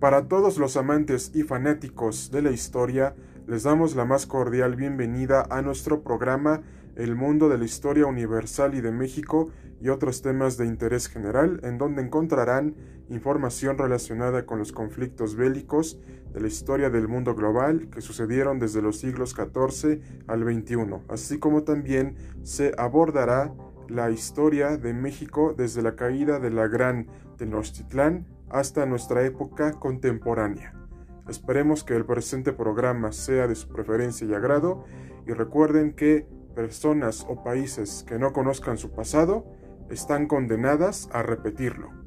Para todos los amantes y fanáticos de la historia, les damos la más cordial bienvenida a nuestro programa El mundo de la historia universal y de México y otros temas de interés general, en donde encontrarán información relacionada con los conflictos bélicos de la historia del mundo global que sucedieron desde los siglos XIV al XXI, así como también se abordará la historia de México desde la caída de la Gran Tenochtitlán hasta nuestra época contemporánea. Esperemos que el presente programa sea de su preferencia y agrado y recuerden que personas o países que no conozcan su pasado están condenadas a repetirlo.